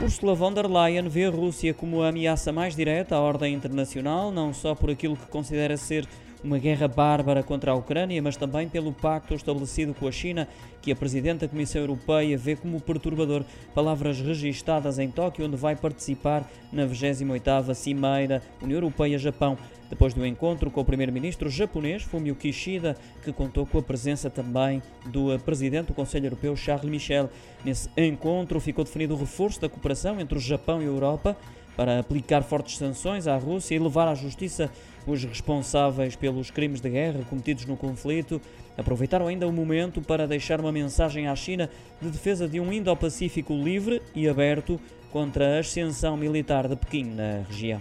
Ursula von der Leyen vê a Rússia como a ameaça mais direta à ordem internacional, não só por aquilo que considera ser uma guerra bárbara contra a Ucrânia, mas também pelo pacto estabelecido com a China, que a Presidente da Comissão Europeia vê como perturbador. Palavras registadas em Tóquio, onde vai participar na 28ª Cimeira União Europeia-Japão. Depois do encontro com o primeiro-ministro japonês, Fumio Kishida, que contou com a presença também do presidente do Conselho Europeu, Charles Michel. Nesse encontro ficou definido o reforço da cooperação entre o Japão e a Europa para aplicar fortes sanções à Rússia e levar à justiça os responsáveis pelos crimes de guerra cometidos no conflito. Aproveitaram ainda o momento para deixar uma mensagem à China de defesa de um Indo-Pacífico livre e aberto contra a ascensão militar de Pequim na região.